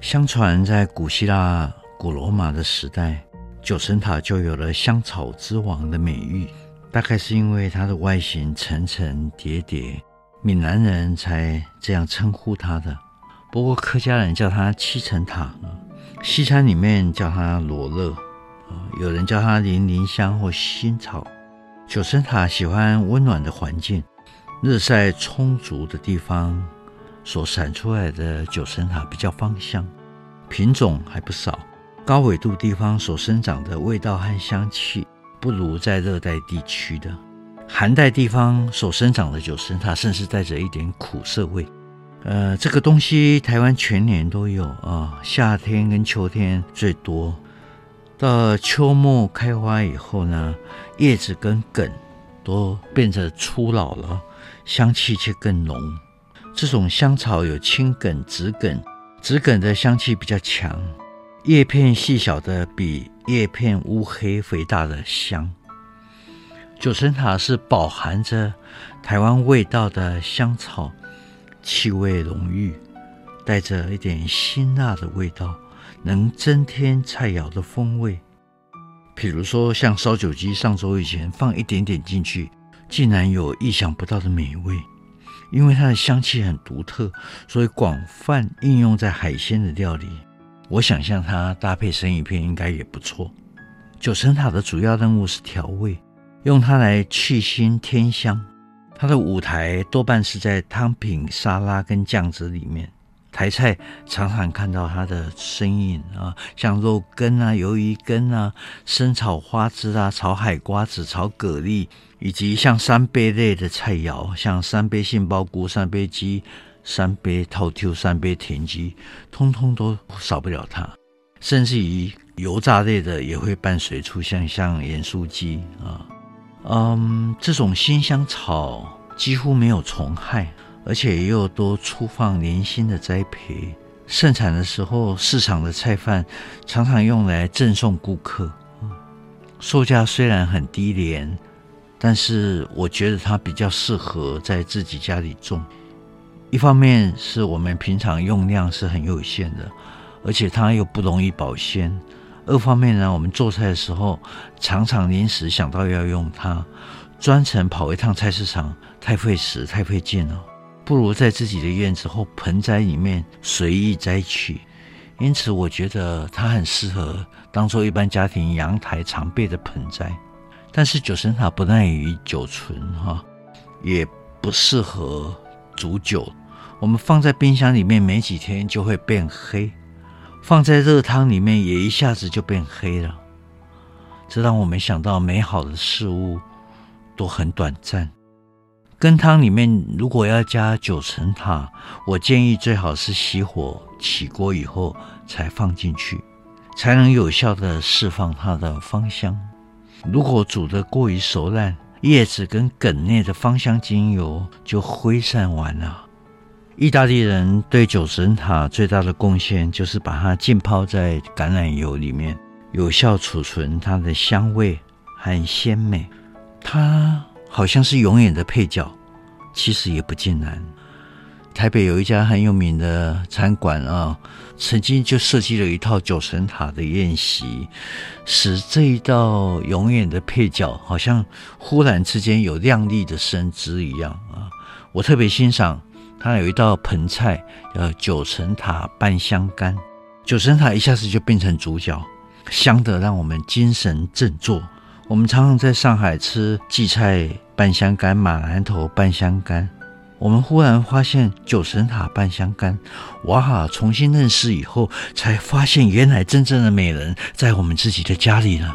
相传，在古希腊、古罗马的时代，九层塔就有了“香草之王”的美誉。大概是因为它的外形层层叠叠，闽南人才这样称呼它的。不过客家人叫它七层塔，西餐里面叫它罗勒，有人叫它零陵香或新草。九层塔喜欢温暖的环境，日晒充足的地方。所产出来的九层塔比较芳香，品种还不少。高纬度地方所生长的味道和香气，不如在热带地区的。寒带地方所生长的九层塔，甚至带着一点苦涩味。呃，这个东西台湾全年都有啊，夏天跟秋天最多。到秋末开花以后呢，叶子跟梗都变得粗老了，香气却更浓。这种香草有青梗、紫梗，紫梗的香气比较强，叶片细小的比叶片乌黑肥大的香。九层塔是饱含着台湾味道的香草，气味浓郁，带着一点辛辣的味道，能增添菜肴的风味。比如说像烧酒鸡，上桌以前放一点点进去，竟然有意想不到的美味。因为它的香气很独特，所以广泛应用在海鲜的料理。我想象它搭配生鱼片应该也不错。九层塔的主要任务是调味，用它来去腥添香。它的舞台多半是在汤品、沙拉跟酱汁里面。台菜常常看到它的身影啊，像肉羹啊、鱿鱼羹啊、生炒花枝啊、炒海瓜子、炒蛤蜊，以及像三杯类的菜肴，像三杯杏鲍菇、三杯鸡、三杯透抽、三杯田鸡，通通都少不了它。甚至于油炸类的也会伴随出现，像盐酥鸡啊，嗯，这种辛香草几乎没有虫害。而且也有多粗放零星的栽培，盛产的时候，市场的菜贩常常用来赠送顾客。售价虽然很低廉，但是我觉得它比较适合在自己家里种。一方面是我们平常用量是很有限的，而且它又不容易保鲜；二方面呢，我们做菜的时候常常临时想到要用它，专程跑一趟菜市场太费时太费劲了。不如在自己的院子或盆栽里面随意摘取，因此我觉得它很适合当做一般家庭阳台常备的盆栽。但是九层塔不耐于久存哈，也不适合煮酒。我们放在冰箱里面没几天就会变黑，放在热汤里面也一下子就变黑了。这让我们想到美好的事物都很短暂。羹汤里面如果要加九层塔，我建议最好是熄火起锅以后才放进去，才能有效地释放它的芳香。如果煮得过于熟烂，叶子跟梗内的芳香精油就挥散完了。意大利人对九层塔最大的贡献就是把它浸泡在橄榄油里面，有效储存它的香味和鲜美。它。好像是永远的配角，其实也不尽然。台北有一家很有名的餐馆啊，曾经就设计了一套九层塔的宴席，使这一道永远的配角好像忽然之间有亮丽的身姿一样啊。我特别欣赏它有一道盆菜叫九层塔拌香干，九层塔一下子就变成主角，香得让我们精神振作。我们常常在上海吃荠菜半香干、马兰头半香干，我们忽然发现九层塔半香干，哇！重新认识以后，才发现原来真正的美人在我们自己的家里呢。